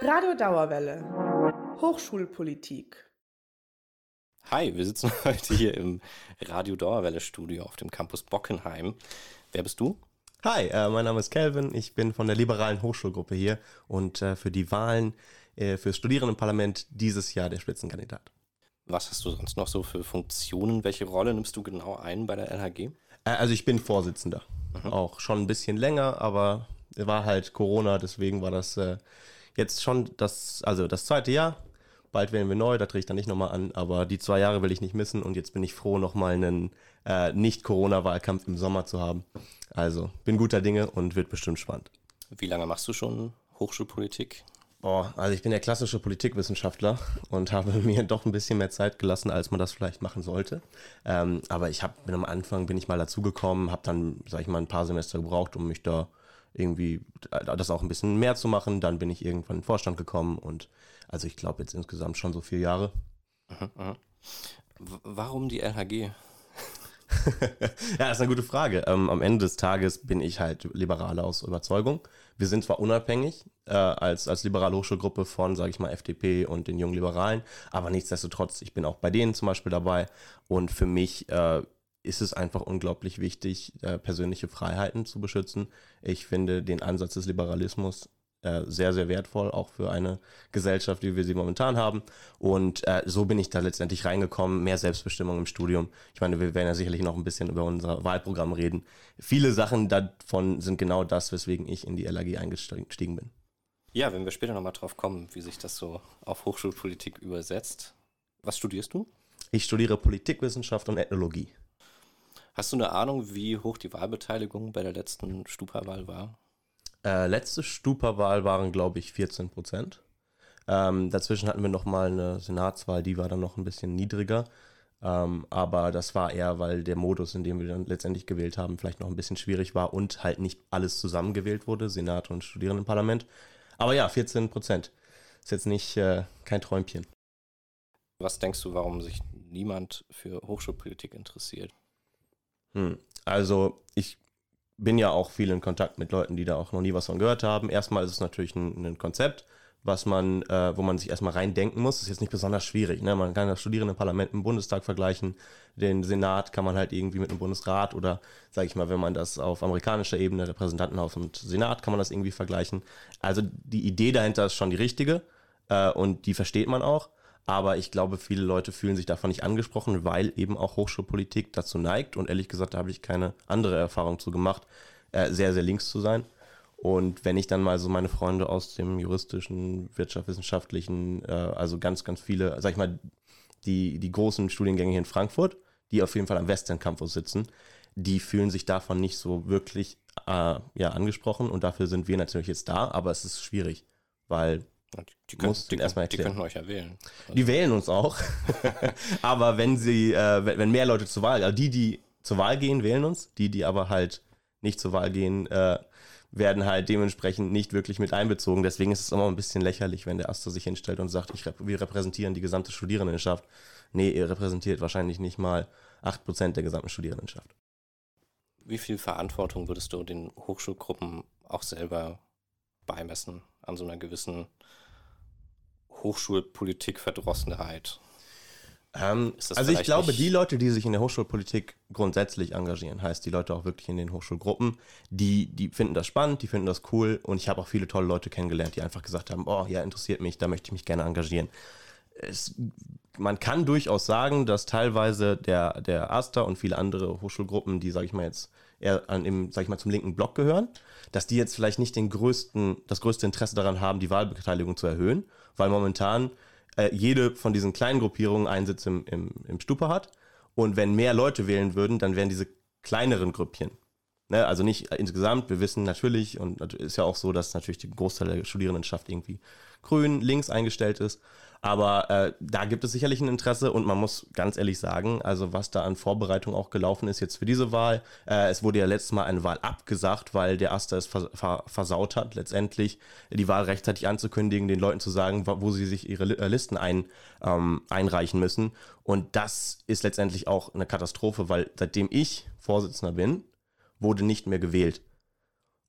Radio Dauerwelle. Hochschulpolitik. Hi, wir sitzen heute hier im Radio Dauerwelle Studio auf dem Campus Bockenheim. Wer bist du? Hi, äh, mein Name ist Kelvin. Ich bin von der liberalen Hochschulgruppe hier und äh, für die Wahlen äh, fürs Studierendenparlament dieses Jahr der Spitzenkandidat. Was hast du sonst noch so für Funktionen? Welche Rolle nimmst du genau ein bei der LHG? Äh, also ich bin Vorsitzender. Mhm. Auch schon ein bisschen länger, aber war halt Corona, deswegen war das äh, jetzt schon das, also das zweite Jahr. Bald wählen wir neu, da drehe ich dann nicht nochmal an, aber die zwei Jahre will ich nicht missen und jetzt bin ich froh, nochmal einen äh, Nicht-Corona-Wahlkampf im Sommer zu haben. Also bin guter Dinge und wird bestimmt spannend. Wie lange machst du schon Hochschulpolitik? Boah, also ich bin der klassische Politikwissenschaftler und habe mir doch ein bisschen mehr Zeit gelassen, als man das vielleicht machen sollte. Ähm, aber ich habe, bin am Anfang bin ich mal dazugekommen, habe dann, sag ich mal, ein paar Semester gebraucht, um mich da irgendwie das auch ein bisschen mehr zu machen. Dann bin ich irgendwann in den Vorstand gekommen und also ich glaube jetzt insgesamt schon so vier Jahre. Warum die LHG? ja, das ist eine gute Frage. Ähm, am Ende des Tages bin ich halt Liberaler aus Überzeugung. Wir sind zwar unabhängig äh, als, als liberale Hochschulgruppe von, sage ich mal, FDP und den jungen Liberalen, aber nichtsdestotrotz, ich bin auch bei denen zum Beispiel dabei und für mich äh, ist es einfach unglaublich wichtig, äh, persönliche Freiheiten zu beschützen. Ich finde den Ansatz des Liberalismus äh, sehr, sehr wertvoll, auch für eine Gesellschaft, wie wir sie momentan haben. Und äh, so bin ich da letztendlich reingekommen, mehr Selbstbestimmung im Studium. Ich meine, wir werden ja sicherlich noch ein bisschen über unser Wahlprogramm reden. Viele Sachen davon sind genau das, weswegen ich in die LAG eingestiegen bin. Ja, wenn wir später nochmal drauf kommen, wie sich das so auf Hochschulpolitik übersetzt. Was studierst du? Ich studiere Politikwissenschaft und Ethnologie. Hast du eine Ahnung, wie hoch die Wahlbeteiligung bei der letzten Stupa-Wahl war? Äh, letzte Stupa-Wahl waren, glaube ich, 14 Prozent. Ähm, dazwischen hatten wir nochmal eine Senatswahl, die war dann noch ein bisschen niedriger. Ähm, aber das war eher, weil der Modus, in dem wir dann letztendlich gewählt haben, vielleicht noch ein bisschen schwierig war und halt nicht alles zusammengewählt wurde, Senat und Studierendenparlament. Aber ja, 14 Prozent. Ist jetzt nicht äh, kein Träumchen. Was denkst du, warum sich niemand für Hochschulpolitik interessiert? Hm. Also ich bin ja auch viel in Kontakt mit Leuten, die da auch noch nie was von gehört haben. Erstmal ist es natürlich ein, ein Konzept, was man, äh, wo man sich erstmal reindenken muss. Das ist jetzt nicht besonders schwierig. Ne? Man kann das Studierendenparlament im Bundestag vergleichen. Den Senat kann man halt irgendwie mit dem Bundesrat oder, sage ich mal, wenn man das auf amerikanischer Ebene, Repräsentantenhaus und Senat, kann man das irgendwie vergleichen. Also die Idee dahinter ist schon die richtige äh, und die versteht man auch. Aber ich glaube, viele Leute fühlen sich davon nicht angesprochen, weil eben auch Hochschulpolitik dazu neigt. Und ehrlich gesagt, da habe ich keine andere Erfahrung zu gemacht, äh, sehr, sehr links zu sein. Und wenn ich dann mal so meine Freunde aus dem juristischen, wirtschaftswissenschaftlichen, äh, also ganz, ganz viele, sag ich mal, die, die großen Studiengänge hier in Frankfurt, die auf jeden Fall am Western Campus sitzen, die fühlen sich davon nicht so wirklich äh, ja, angesprochen. Und dafür sind wir natürlich jetzt da, aber es ist schwierig, weil die, können, die, erstmal die könnten euch ja wählen. Also. Die wählen uns auch. aber wenn sie, äh, wenn mehr Leute zur Wahl, also die, die zur Wahl gehen, wählen uns. Die, die aber halt nicht zur Wahl gehen, äh, werden halt dementsprechend nicht wirklich mit einbezogen. Deswegen ist es immer ein bisschen lächerlich, wenn der Aster sich hinstellt und sagt, ich, wir repräsentieren die gesamte Studierendenschaft. Nee, ihr repräsentiert wahrscheinlich nicht mal 8% der gesamten Studierendenschaft. Wie viel Verantwortung würdest du den Hochschulgruppen auch selber beimessen an so einer gewissen Hochschulpolitik-Verdrossenheit? Ähm, also ich glaube, die Leute, die sich in der Hochschulpolitik grundsätzlich engagieren, heißt die Leute auch wirklich in den Hochschulgruppen, die, die finden das spannend, die finden das cool und ich habe auch viele tolle Leute kennengelernt, die einfach gesagt haben, oh ja, interessiert mich, da möchte ich mich gerne engagieren. Es, man kann durchaus sagen, dass teilweise der, der Aster und viele andere Hochschulgruppen, die, sage ich mal jetzt, eher an im, sag ich mal, zum linken Block gehören, dass die jetzt vielleicht nicht den größten, das größte Interesse daran haben, die Wahlbeteiligung zu erhöhen, weil momentan äh, jede von diesen kleinen Gruppierungen einen Sitz im, im, im Stupa hat. Und wenn mehr Leute wählen würden, dann wären diese kleineren Grüppchen. Ne, also nicht insgesamt, wir wissen natürlich, und ist ja auch so, dass natürlich die Großteil der Studierendenschaft irgendwie grün, links eingestellt ist. Aber äh, da gibt es sicherlich ein Interesse und man muss ganz ehrlich sagen, also was da an Vorbereitung auch gelaufen ist jetzt für diese Wahl. Äh, es wurde ja letztes Mal eine Wahl abgesagt, weil der Aster es vers vers versaut hat, letztendlich die Wahl rechtzeitig anzukündigen, den Leuten zu sagen, wo sie sich ihre äh, Listen ein, ähm, einreichen müssen. Und das ist letztendlich auch eine Katastrophe, weil seitdem ich Vorsitzender bin, wurde nicht mehr gewählt.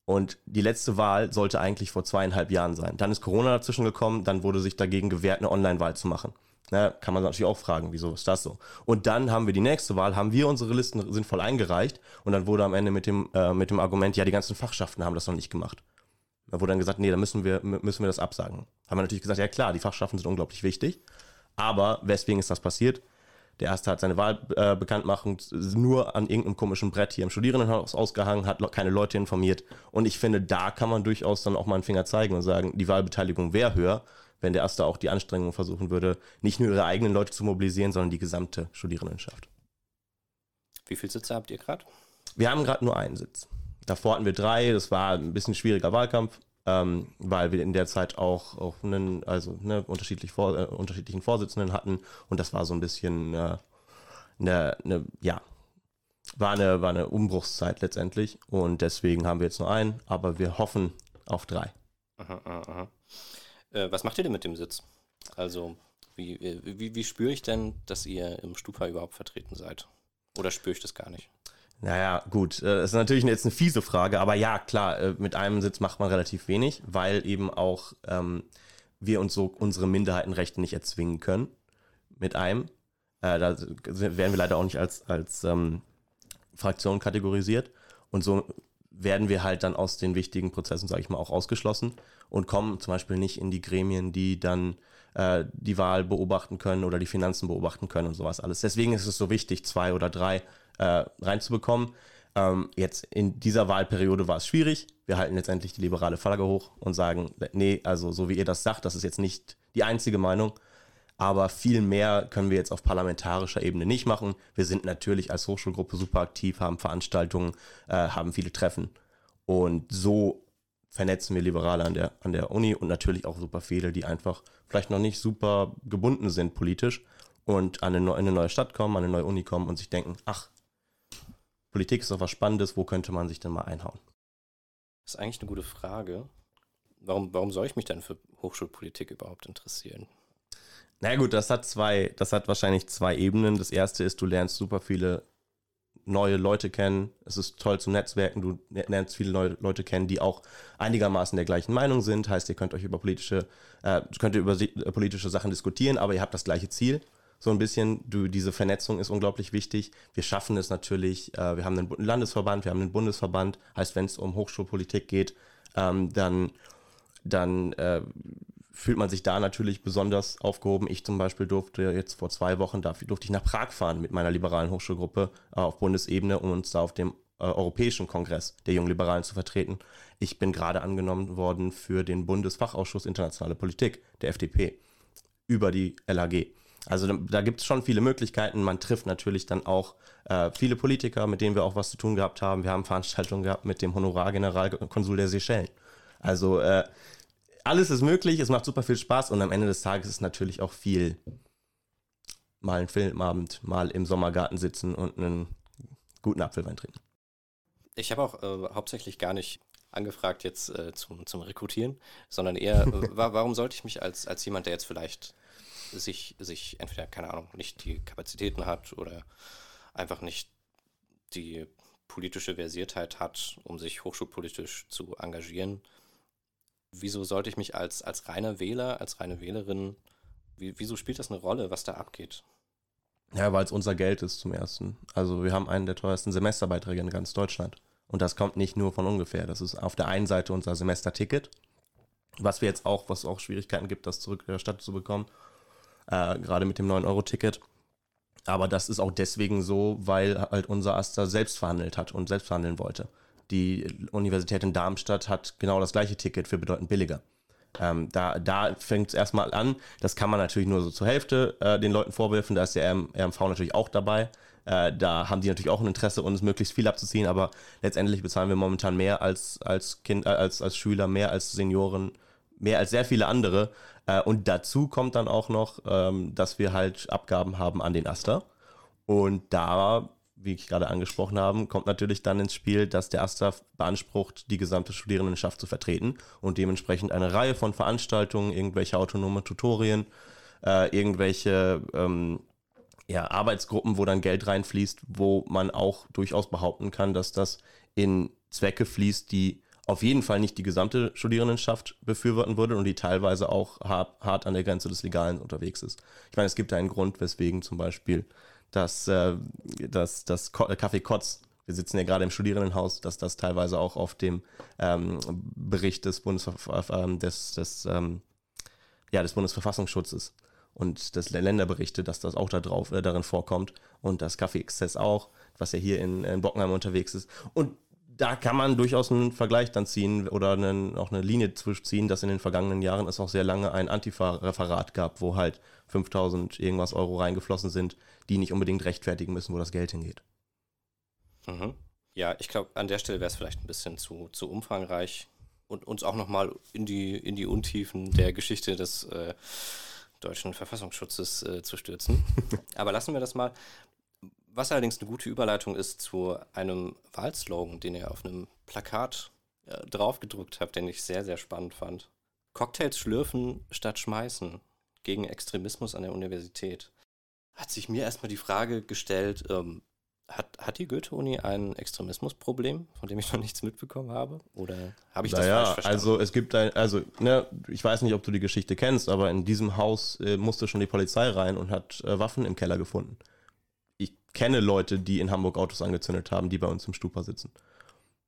Und die letzte Wahl sollte eigentlich vor zweieinhalb Jahren sein. Dann ist Corona dazwischen gekommen, dann wurde sich dagegen gewehrt, eine Online-Wahl zu machen. Na, kann man natürlich auch fragen, wieso ist das so? Und dann haben wir die nächste Wahl, haben wir unsere Listen sinnvoll eingereicht und dann wurde am Ende mit dem, äh, mit dem Argument, ja, die ganzen Fachschaften haben das noch nicht gemacht. Da wurde dann gesagt, nee, da müssen wir, müssen wir das absagen. Haben wir natürlich gesagt, ja klar, die Fachschaften sind unglaublich wichtig, aber weswegen ist das passiert? Der erste hat seine Wahlbekanntmachung äh, nur an irgendeinem komischen Brett hier im Studierendenhaus ausgehangen, hat keine Leute informiert. Und ich finde, da kann man durchaus dann auch mal einen Finger zeigen und sagen, die Wahlbeteiligung wäre höher, wenn der erste auch die Anstrengung versuchen würde, nicht nur ihre eigenen Leute zu mobilisieren, sondern die gesamte Studierendenschaft. Wie viele Sitze habt ihr gerade? Wir haben gerade nur einen Sitz. Davor hatten wir drei, das war ein bisschen schwieriger Wahlkampf, ähm, weil wir in der Zeit auch, auch einen, also ne, unterschiedlich vor, äh, unterschiedlichen Vorsitzenden hatten und das war so ein bisschen äh, eine, eine, ja, war eine, war eine Umbruchszeit letztendlich und deswegen haben wir jetzt nur einen, aber wir hoffen auf drei. Aha, aha. Äh, was macht ihr denn mit dem Sitz? Also, wie, äh, wie, wie spüre ich denn, dass ihr im Stupa überhaupt vertreten seid? Oder spüre ich das gar nicht? Naja, gut, äh, das ist natürlich jetzt eine fiese Frage, aber ja, klar, äh, mit einem Sitz macht man relativ wenig, weil eben auch ähm, wir uns so unsere Minderheitenrechte nicht erzwingen können mit einem. Äh, da werden wir leider auch nicht als, als ähm, Fraktion kategorisiert. Und so werden wir halt dann aus den wichtigen Prozessen, sage ich mal, auch ausgeschlossen und kommen zum Beispiel nicht in die Gremien, die dann äh, die Wahl beobachten können oder die Finanzen beobachten können und sowas alles. Deswegen ist es so wichtig, zwei oder drei äh, reinzubekommen. Ähm, jetzt in dieser Wahlperiode war es schwierig. Wir halten letztendlich die liberale Flagge hoch und sagen, nee, also so wie ihr das sagt, das ist jetzt nicht die einzige Meinung. Aber viel mehr können wir jetzt auf parlamentarischer Ebene nicht machen. Wir sind natürlich als Hochschulgruppe super aktiv, haben Veranstaltungen, äh, haben viele Treffen. Und so vernetzen wir Liberale an der, an der Uni und natürlich auch super viele, die einfach vielleicht noch nicht super gebunden sind politisch und an eine, in eine neue Stadt kommen, an eine neue Uni kommen und sich denken, ach, Politik ist doch was Spannendes, wo könnte man sich denn mal einhauen? Das ist eigentlich eine gute Frage. Warum, warum soll ich mich denn für Hochschulpolitik überhaupt interessieren? Na gut, das hat zwei, das hat wahrscheinlich zwei Ebenen. Das erste ist, du lernst super viele neue Leute kennen. Es ist toll zu netzwerken. Du lernst viele neue Leute kennen, die auch einigermaßen der gleichen Meinung sind. Heißt, ihr könnt euch über politische, äh, könnt ihr über äh, politische Sachen diskutieren, aber ihr habt das gleiche Ziel so ein bisschen, du, diese Vernetzung ist unglaublich wichtig. Wir schaffen es natürlich, äh, wir haben einen Landesverband, wir haben einen Bundesverband, heißt, wenn es um Hochschulpolitik geht, ähm, dann, dann äh, fühlt man sich da natürlich besonders aufgehoben. Ich zum Beispiel durfte jetzt vor zwei Wochen, da durfte ich nach Prag fahren mit meiner liberalen Hochschulgruppe äh, auf Bundesebene, um uns da auf dem äh, Europäischen Kongress der Jungen Liberalen zu vertreten. Ich bin gerade angenommen worden für den Bundesfachausschuss Internationale Politik der FDP über die LAG. Also da, da gibt es schon viele Möglichkeiten. Man trifft natürlich dann auch äh, viele Politiker, mit denen wir auch was zu tun gehabt haben. Wir haben Veranstaltungen gehabt mit dem Honorargeneralkonsul der Seychellen. Also äh, alles ist möglich, es macht super viel Spaß und am Ende des Tages ist natürlich auch viel mal einen Filmabend, mal im Sommergarten sitzen und einen guten Apfelwein trinken. Ich habe auch äh, hauptsächlich gar nicht angefragt jetzt äh, zum, zum Rekrutieren, sondern eher, äh, warum sollte ich mich als, als jemand, der jetzt vielleicht sich, sich entweder, keine Ahnung, nicht die Kapazitäten hat oder einfach nicht die politische Versiertheit hat, um sich hochschulpolitisch zu engagieren. Wieso sollte ich mich als, als reiner Wähler, als reine Wählerin, wie, wieso spielt das eine Rolle, was da abgeht? Ja, weil es unser Geld ist zum ersten. Also wir haben einen der teuersten Semesterbeiträge in ganz Deutschland. Und das kommt nicht nur von ungefähr. Das ist auf der einen Seite unser Semesterticket, was wir jetzt auch, was auch Schwierigkeiten gibt, das zurück der Stadt zu bekommen äh, gerade mit dem 9-Euro-Ticket. Aber das ist auch deswegen so, weil halt unser Aster selbst verhandelt hat und selbst verhandeln wollte. Die Universität in Darmstadt hat genau das gleiche Ticket für bedeutend billiger. Ähm, da da fängt es erstmal an. Das kann man natürlich nur so zur Hälfte äh, den Leuten vorwerfen. Da ist der RMV natürlich auch dabei. Äh, da haben die natürlich auch ein Interesse, uns möglichst viel abzuziehen. Aber letztendlich bezahlen wir momentan mehr als, als, kind, äh, als, als Schüler, mehr als Senioren, mehr als sehr viele andere. Äh, und dazu kommt dann auch noch, ähm, dass wir halt Abgaben haben an den Aster. Und da, wie ich gerade angesprochen habe, kommt natürlich dann ins Spiel, dass der Aster beansprucht, die gesamte Studierendenschaft zu vertreten und dementsprechend eine Reihe von Veranstaltungen, irgendwelche autonome Tutorien, äh, irgendwelche ähm, ja, Arbeitsgruppen, wo dann Geld reinfließt, wo man auch durchaus behaupten kann, dass das in Zwecke fließt, die auf jeden Fall nicht die gesamte Studierendenschaft befürworten würde und die teilweise auch hart, an der Grenze des Legalen unterwegs ist. Ich meine, es gibt einen Grund, weswegen zum Beispiel das, das, das Café Kotz, wir sitzen ja gerade im Studierendenhaus, dass das teilweise auch auf dem ähm, Bericht des, Bundesver äh, des, des, ähm, ja, des Bundesverfassungsschutzes und des Länderberichte, dass das auch da drauf, äh, darin vorkommt und das Café Exzess auch, was ja hier in, in Bockenheim unterwegs ist. Und da kann man durchaus einen Vergleich dann ziehen oder einen, auch eine Linie zwischenziehen, dass in den vergangenen Jahren es auch sehr lange ein Antifa-Referat gab, wo halt 5000 irgendwas Euro reingeflossen sind, die nicht unbedingt rechtfertigen müssen, wo das Geld hingeht. Mhm. Ja, ich glaube, an der Stelle wäre es vielleicht ein bisschen zu, zu umfangreich und uns auch nochmal in die, in die Untiefen der Geschichte des äh, deutschen Verfassungsschutzes äh, zu stürzen. Aber lassen wir das mal. Was allerdings eine gute Überleitung ist zu einem Wahlslogan, den ihr auf einem Plakat äh, draufgedruckt habt, den ich sehr, sehr spannend fand. Cocktails schlürfen statt schmeißen gegen Extremismus an der Universität. Hat sich mir erstmal die Frage gestellt, ähm, hat, hat die Goethe-Uni ein Extremismusproblem, von dem ich noch nichts mitbekommen habe? Oder habe ich das naja, falsch verstanden? Also es gibt ein, also, ne, ich weiß nicht, ob du die Geschichte kennst, aber in diesem Haus äh, musste schon die Polizei rein und hat äh, Waffen im Keller gefunden kenne Leute, die in Hamburg Autos angezündet haben, die bei uns im Stupa sitzen.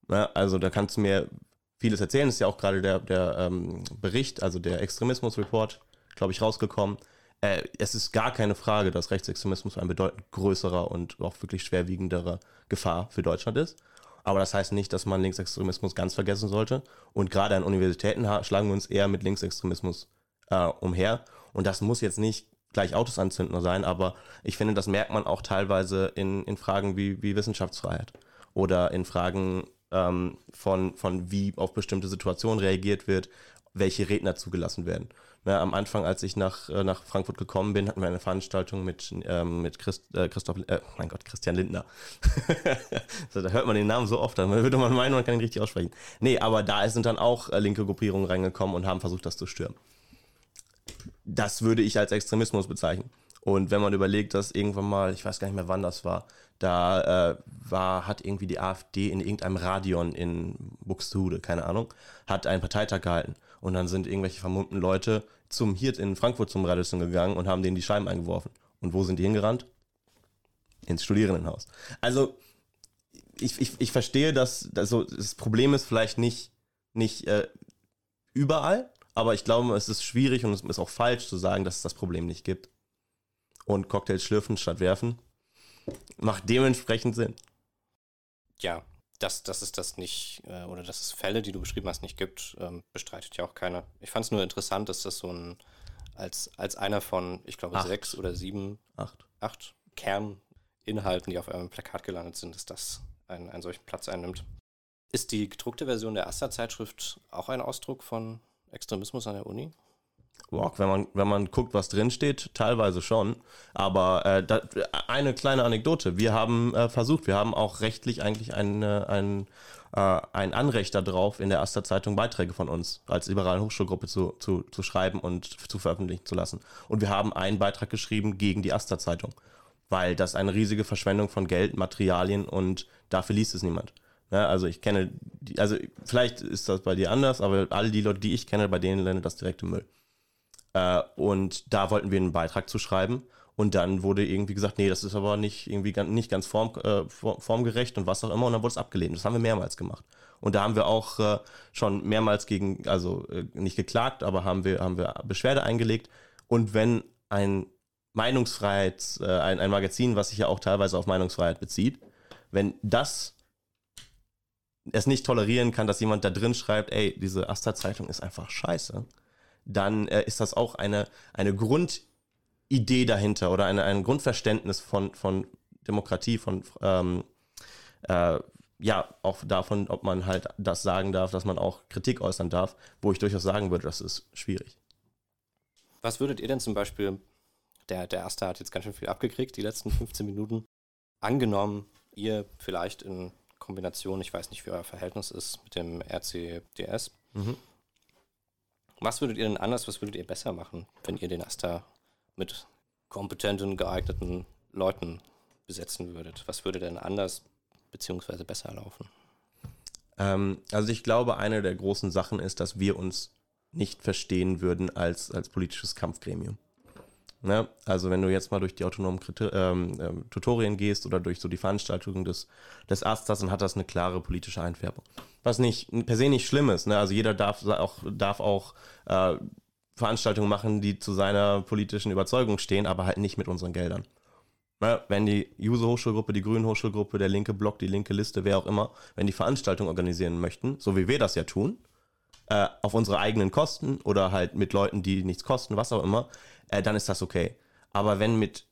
Ja, also da kannst du mir vieles erzählen. Das ist ja auch gerade der, der ähm, Bericht, also der Extremismus-Report, glaube ich, rausgekommen. Äh, es ist gar keine Frage, dass Rechtsextremismus ein bedeutend größerer und auch wirklich schwerwiegenderer Gefahr für Deutschland ist. Aber das heißt nicht, dass man Linksextremismus ganz vergessen sollte. Und gerade an Universitäten schlagen wir uns eher mit Linksextremismus äh, umher. Und das muss jetzt nicht gleich Autos anzünden sein, aber ich finde, das merkt man auch teilweise in, in Fragen wie, wie Wissenschaftsfreiheit oder in Fragen ähm, von, von wie auf bestimmte Situationen reagiert wird, welche Redner zugelassen werden. Na, am Anfang, als ich nach, äh, nach Frankfurt gekommen bin, hatten wir eine Veranstaltung mit, ähm, mit Christ, äh, Christoph, äh, mein Gott, Christian Lindner. da hört man den Namen so oft, dann würde man meinen, man kann ihn richtig aussprechen. Nee, aber da sind dann auch äh, linke Gruppierungen reingekommen und haben versucht, das zu stürmen das würde ich als Extremismus bezeichnen. Und wenn man überlegt, dass irgendwann mal, ich weiß gar nicht mehr, wann das war, da äh, war, hat irgendwie die AfD in irgendeinem Radion in Buxtehude, keine Ahnung, hat einen Parteitag gehalten. Und dann sind irgendwelche vermummten Leute zum hier in Frankfurt zum Radisson gegangen und haben denen die Scheiben eingeworfen. Und wo sind die hingerannt? Ins Studierendenhaus. Also, ich, ich, ich verstehe, dass also das Problem ist vielleicht nicht, nicht äh, überall, aber ich glaube, es ist schwierig und es ist auch falsch zu sagen, dass es das Problem nicht gibt. Und Cocktails schlürfen statt werfen macht dementsprechend Sinn. Ja, dass, dass es das nicht, äh, oder dass es Fälle, die du beschrieben hast, nicht gibt, ähm, bestreitet ja auch keiner. Ich fand es nur interessant, dass das so ein, als, als einer von, ich glaube, acht. sechs oder sieben, acht, acht Kerninhalten, die auf einem Plakat gelandet sind, dass das einen, einen solchen Platz einnimmt. Ist die gedruckte Version der Asta-Zeitschrift auch ein Ausdruck von Extremismus an der Uni? Boah, wenn man, wenn man guckt, was drinsteht, teilweise schon. Aber äh, da, eine kleine Anekdote. Wir haben äh, versucht, wir haben auch rechtlich eigentlich ein, ein, äh, ein Anrecht darauf, in der Aster Zeitung Beiträge von uns als liberalen Hochschulgruppe zu, zu, zu schreiben und zu veröffentlichen zu lassen. Und wir haben einen Beitrag geschrieben gegen die Aster Zeitung, weil das eine riesige Verschwendung von Geld, Materialien und dafür liest es niemand. Ja, also ich kenne, die, also vielleicht ist das bei dir anders, aber alle die Leute, die ich kenne, bei denen landet das direkt im Müll. Äh, und da wollten wir einen Beitrag zu schreiben. Und dann wurde irgendwie gesagt, nee, das ist aber nicht irgendwie ganz, nicht ganz form, äh, formgerecht und was auch immer. Und dann wurde es abgelehnt. Das haben wir mehrmals gemacht. Und da haben wir auch äh, schon mehrmals gegen, also äh, nicht geklagt, aber haben wir, haben wir Beschwerde eingelegt. Und wenn ein Meinungsfreiheit, äh, ein, ein Magazin, was sich ja auch teilweise auf Meinungsfreiheit bezieht, wenn das es nicht tolerieren kann, dass jemand da drin schreibt, ey, diese Asta-Zeitung ist einfach scheiße, dann äh, ist das auch eine, eine Grundidee dahinter oder eine, ein Grundverständnis von, von Demokratie, von ähm, äh, ja, auch davon, ob man halt das sagen darf, dass man auch Kritik äußern darf, wo ich durchaus sagen würde, das ist schwierig. Was würdet ihr denn zum Beispiel, der, der Erste hat jetzt ganz schön viel abgekriegt, die letzten 15 Minuten, angenommen, ihr vielleicht in Kombination, ich weiß nicht, wie euer Verhältnis ist mit dem RCDS. Mhm. Was würdet ihr denn anders, was würdet ihr besser machen, wenn ihr den Asta mit kompetenten, geeigneten Leuten besetzen würdet? Was würde denn anders bzw. besser laufen? Ähm, also ich glaube, eine der großen Sachen ist, dass wir uns nicht verstehen würden als, als politisches Kampfgremium. Ne? Also wenn du jetzt mal durch die autonomen Kriter ähm, ähm, Tutorien gehst oder durch so die Veranstaltungen des, des Asters, dann hat das eine klare politische Einfärbung. Was nicht per se nicht schlimm ist. Ne? Also jeder darf auch, darf auch äh, Veranstaltungen machen, die zu seiner politischen Überzeugung stehen, aber halt nicht mit unseren Geldern. Ne? Wenn die User-Hochschulgruppe, die Grünen-Hochschulgruppe, der linke Block, die linke Liste, wer auch immer, wenn die Veranstaltungen organisieren möchten, so wie wir das ja tun, äh, auf unsere eigenen Kosten oder halt mit Leuten, die nichts kosten, was auch immer, äh, dann ist das okay. Aber wenn mit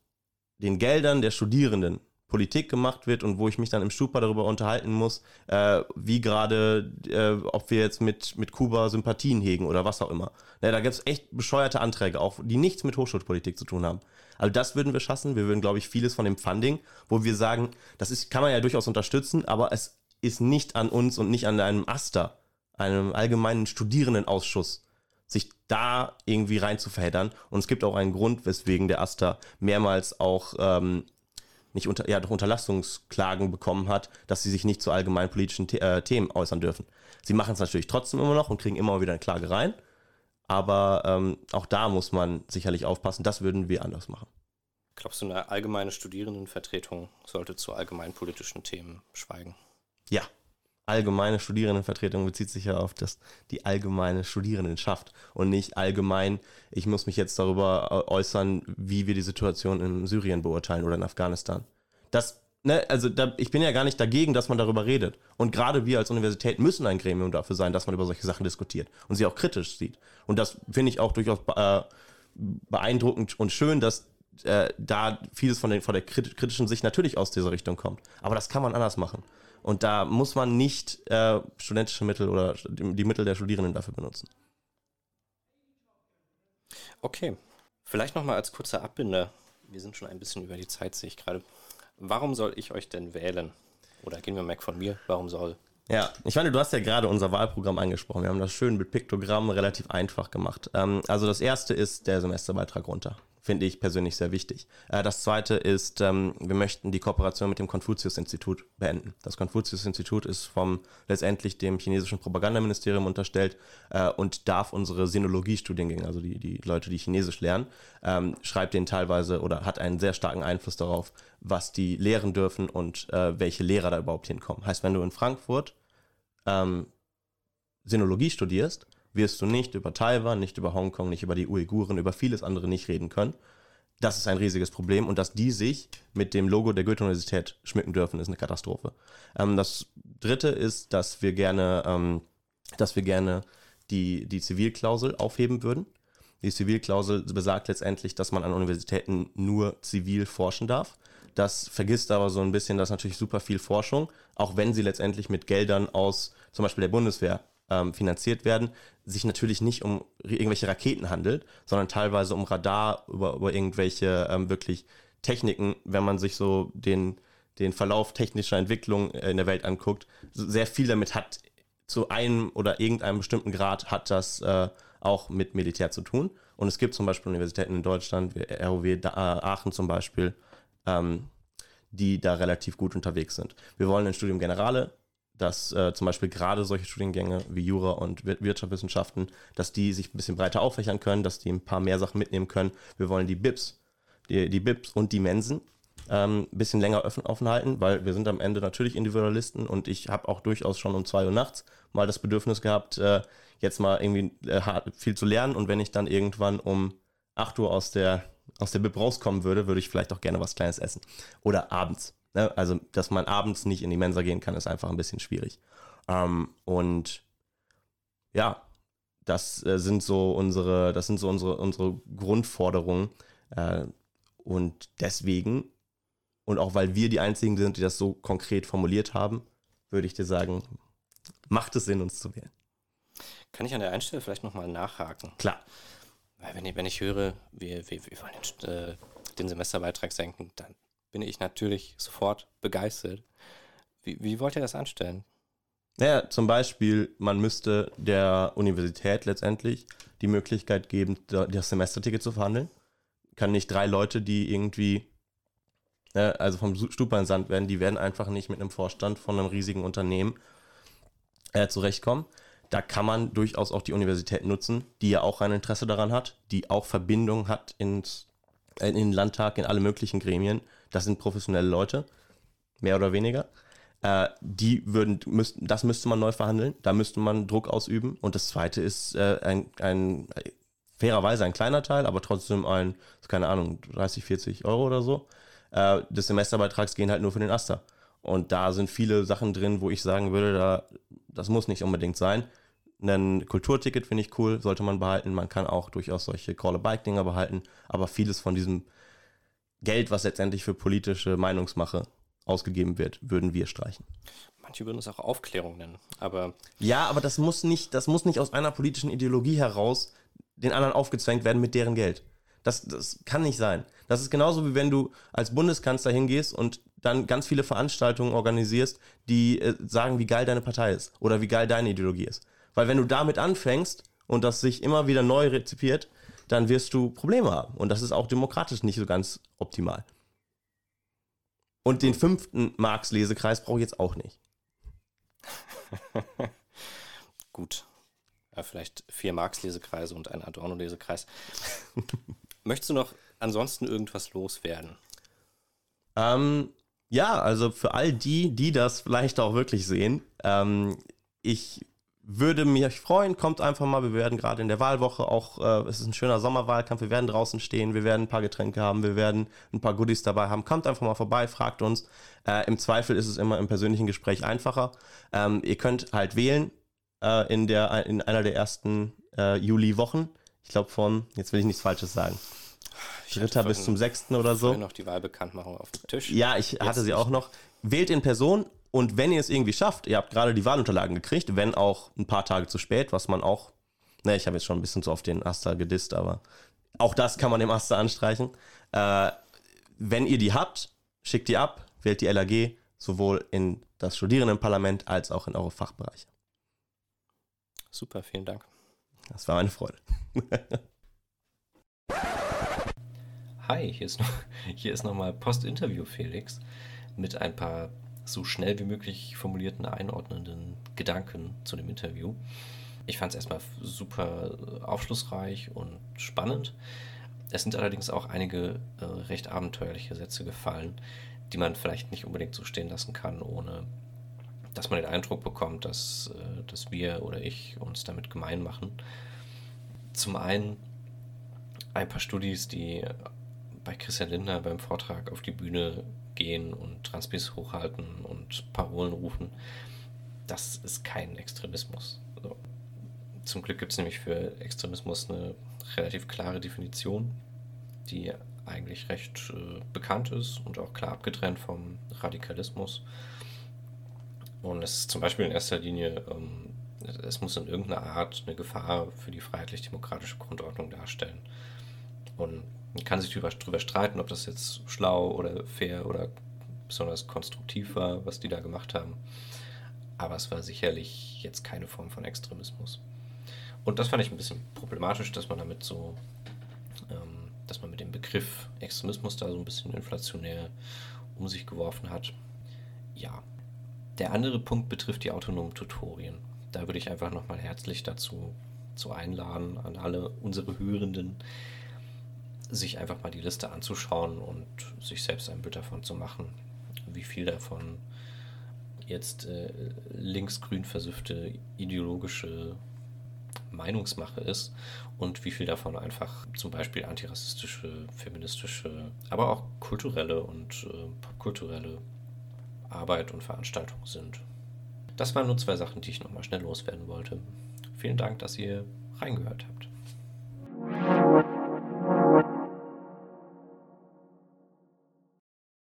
den Geldern der Studierenden Politik gemacht wird und wo ich mich dann im Stupa darüber unterhalten muss, äh, wie gerade, äh, ob wir jetzt mit, mit Kuba Sympathien hegen oder was auch immer. Ja, da gibt es echt bescheuerte Anträge, auch die nichts mit Hochschulpolitik zu tun haben. Also das würden wir schaffen. Wir würden, glaube ich, vieles von dem Funding, wo wir sagen, das ist, kann man ja durchaus unterstützen, aber es ist nicht an uns und nicht an einem Aster, einem allgemeinen Studierendenausschuss, sich da irgendwie rein zu verheddern. Und es gibt auch einen Grund, weswegen der Aster mehrmals auch ähm, nicht unter, ja, doch Unterlassungsklagen bekommen hat, dass sie sich nicht zu allgemeinen politischen The äh, Themen äußern dürfen. Sie machen es natürlich trotzdem immer noch und kriegen immer wieder eine Klage rein. Aber ähm, auch da muss man sicherlich aufpassen. Das würden wir anders machen. Glaubst du, eine allgemeine Studierendenvertretung sollte zu allgemeinen politischen Themen schweigen? Ja, allgemeine Studierendenvertretung bezieht sich ja auf das, die allgemeine Studierendenschaft und nicht allgemein, ich muss mich jetzt darüber äußern, wie wir die Situation in Syrien beurteilen oder in Afghanistan. Das, ne, also da, ich bin ja gar nicht dagegen, dass man darüber redet. Und gerade wir als Universität müssen ein Gremium dafür sein, dass man über solche Sachen diskutiert und sie auch kritisch sieht. Und das finde ich auch durchaus äh, beeindruckend und schön, dass äh, da vieles von, den, von der kritischen Sicht natürlich aus dieser Richtung kommt. Aber das kann man anders machen. Und da muss man nicht äh, studentische Mittel oder die Mittel der Studierenden dafür benutzen. Okay, vielleicht nochmal als kurzer Abbinder. Wir sind schon ein bisschen über die Zeit, sehe ich gerade. Warum soll ich euch denn wählen? Oder gehen wir weg von mir, warum soll? Ja, ich meine, du hast ja gerade unser Wahlprogramm angesprochen. Wir haben das schön mit Piktogrammen relativ einfach gemacht. Ähm, also das erste ist der Semesterbeitrag runter finde ich persönlich sehr wichtig. Äh, das zweite ist, ähm, wir möchten die Kooperation mit dem Konfuzius-Institut beenden. Das Konfuzius-Institut ist vom letztendlich dem chinesischen Propagandaministerium unterstellt äh, und darf unsere Sinologie-Studiengänge, also die, die Leute, die Chinesisch lernen, ähm, schreibt den teilweise oder hat einen sehr starken Einfluss darauf, was die lehren dürfen und äh, welche Lehrer da überhaupt hinkommen. Heißt, wenn du in Frankfurt ähm, Sinologie studierst, wirst du nicht über Taiwan, nicht über Hongkong, nicht über die Uiguren, über vieles andere nicht reden können. Das ist ein riesiges Problem und dass die sich mit dem Logo der Goethe-Universität schmücken dürfen, ist eine Katastrophe. Ähm, das dritte ist, dass wir gerne, ähm, dass wir gerne die, die Zivilklausel aufheben würden. Die Zivilklausel besagt letztendlich, dass man an Universitäten nur zivil forschen darf. Das vergisst aber so ein bisschen, dass natürlich super viel Forschung, auch wenn sie letztendlich mit Geldern aus zum Beispiel der Bundeswehr ähm, finanziert werden, sich natürlich nicht um irgendwelche Raketen handelt, sondern teilweise um Radar, über, über irgendwelche ähm, wirklich Techniken, wenn man sich so den, den Verlauf technischer Entwicklung in der Welt anguckt, sehr viel damit hat, zu einem oder irgendeinem bestimmten Grad hat das äh, auch mit Militär zu tun. Und es gibt zum Beispiel Universitäten in Deutschland, wie ROW äh, Aachen zum Beispiel, ähm, die da relativ gut unterwegs sind. Wir wollen ein Studium Generale dass äh, zum Beispiel gerade solche Studiengänge wie Jura und Wirtschaftswissenschaften, dass die sich ein bisschen breiter auffächern können, dass die ein paar mehr Sachen mitnehmen können. Wir wollen die BIPs, die, die BIPs und die Mensen ähm, ein bisschen länger offen, offen halten, weil wir sind am Ende natürlich Individualisten und ich habe auch durchaus schon um zwei Uhr nachts mal das Bedürfnis gehabt, äh, jetzt mal irgendwie äh, viel zu lernen und wenn ich dann irgendwann um 8 Uhr aus der, aus der BIP rauskommen würde, würde ich vielleicht auch gerne was Kleines essen. Oder abends. Ne? Also, dass man abends nicht in die Mensa gehen kann, ist einfach ein bisschen schwierig. Ähm, und ja, das äh, sind so unsere, das sind so unsere, unsere Grundforderungen. Äh, und deswegen, und auch weil wir die einzigen sind, die das so konkret formuliert haben, würde ich dir sagen, macht es Sinn, uns zu wählen. Kann ich an der Einstellung vielleicht nochmal nachhaken? Klar. Weil wenn ich, wenn ich höre, wir, wir, wir wollen den, äh, den Semesterbeitrag senken, dann bin ich natürlich sofort begeistert. Wie, wie wollt ihr das anstellen? Naja, zum Beispiel, man müsste der Universität letztendlich die Möglichkeit geben, das Semesterticket zu verhandeln. Kann nicht drei Leute, die irgendwie, äh, also vom Stupa in Sand werden, die werden einfach nicht mit einem Vorstand von einem riesigen Unternehmen äh, zurechtkommen. Da kann man durchaus auch die Universität nutzen, die ja auch ein Interesse daran hat, die auch Verbindung hat ins, in den Landtag, in alle möglichen Gremien. Das sind professionelle Leute, mehr oder weniger. Äh, die würden, müssten, das müsste man neu verhandeln, da müsste man Druck ausüben. Und das zweite ist äh, ein, ein fairerweise ein kleiner Teil, aber trotzdem ein, keine Ahnung, 30, 40 Euro oder so, äh, des Semesterbeitrags gehen halt nur für den Aster. Und da sind viele Sachen drin, wo ich sagen würde, da, das muss nicht unbedingt sein. Ein Kulturticket finde ich cool, sollte man behalten. Man kann auch durchaus solche Call-a-Bike-Dinger behalten. Aber vieles von diesem Geld, was letztendlich für politische Meinungsmache ausgegeben wird, würden wir streichen. Manche würden es auch Aufklärung nennen, aber. Ja, aber das muss nicht, das muss nicht aus einer politischen Ideologie heraus den anderen aufgezwängt werden mit deren Geld. Das, das kann nicht sein. Das ist genauso wie wenn du als Bundeskanzler hingehst und dann ganz viele Veranstaltungen organisierst, die äh, sagen, wie geil deine Partei ist oder wie geil deine Ideologie ist. Weil wenn du damit anfängst und das sich immer wieder neu rezipiert, dann wirst du Probleme haben. Und das ist auch demokratisch nicht so ganz optimal. Und den fünften Marx-Lesekreis brauche ich jetzt auch nicht. Gut. Ja, vielleicht vier Marx-Lesekreise und ein Adorno-Lesekreis. Möchtest du noch ansonsten irgendwas loswerden? Ähm, ja, also für all die, die das vielleicht auch wirklich sehen, ähm, ich würde mich freuen, kommt einfach mal, wir werden gerade in der Wahlwoche auch, äh, es ist ein schöner Sommerwahlkampf, wir werden draußen stehen, wir werden ein paar Getränke haben, wir werden ein paar Goodies dabei haben, kommt einfach mal vorbei, fragt uns. Äh, Im Zweifel ist es immer im persönlichen Gespräch einfacher. Ähm, ihr könnt halt wählen äh, in, der, in einer der ersten äh, Juli-Wochen. Ich glaube von, jetzt will ich nichts Falsches sagen. Dritter bis zum sechsten oder so. noch die Wahlbekanntmachung auf dem Tisch. Ja, ich Jetzt hatte sie auch noch. Wählt in Person und wenn ihr es irgendwie schafft, ihr habt gerade die Wahlunterlagen gekriegt, wenn auch ein paar Tage zu spät, was man auch, ne, ich habe jetzt schon ein bisschen zu oft den Aster gedisst, aber auch das kann man dem Aster anstreichen. Äh, wenn ihr die habt, schickt die ab, wählt die LAG, sowohl in das Studierendenparlament als auch in eure Fachbereiche. Super, vielen Dank. Das war eine Freude. Hi, hier ist, noch, hier ist nochmal Post-Interview Felix mit ein paar so schnell wie möglich formulierten, einordnenden Gedanken zu dem Interview. Ich fand es erstmal super aufschlussreich und spannend. Es sind allerdings auch einige äh, recht abenteuerliche Sätze gefallen, die man vielleicht nicht unbedingt so stehen lassen kann, ohne dass man den Eindruck bekommt, dass, äh, dass wir oder ich uns damit gemein machen. Zum einen ein paar Studis, die bei Christian Lindner beim Vortrag auf die Bühne gehen und Transpis hochhalten und Parolen rufen, das ist kein Extremismus. Also, zum Glück gibt es nämlich für Extremismus eine relativ klare Definition, die eigentlich recht äh, bekannt ist und auch klar abgetrennt vom Radikalismus. Und es ist zum Beispiel in erster Linie, ähm, es muss in irgendeiner Art eine Gefahr für die freiheitlich-demokratische Grundordnung darstellen. Und man kann sich darüber, darüber streiten, ob das jetzt schlau oder fair oder besonders konstruktiv war, was die da gemacht haben. Aber es war sicherlich jetzt keine Form von Extremismus. Und das fand ich ein bisschen problematisch, dass man damit so, ähm, dass man mit dem Begriff Extremismus da so ein bisschen inflationär um sich geworfen hat. Ja, der andere Punkt betrifft die autonomen Tutorien. Da würde ich einfach nochmal herzlich dazu zu einladen, an alle unsere Hörenden, sich einfach mal die Liste anzuschauen und sich selbst ein Bild davon zu machen, wie viel davon jetzt äh, linksgrün versüffte ideologische Meinungsmache ist und wie viel davon einfach zum Beispiel antirassistische, feministische, aber auch kulturelle und äh, popkulturelle Arbeit und Veranstaltung sind. Das waren nur zwei Sachen, die ich nochmal schnell loswerden wollte. Vielen Dank, dass ihr reingehört habt.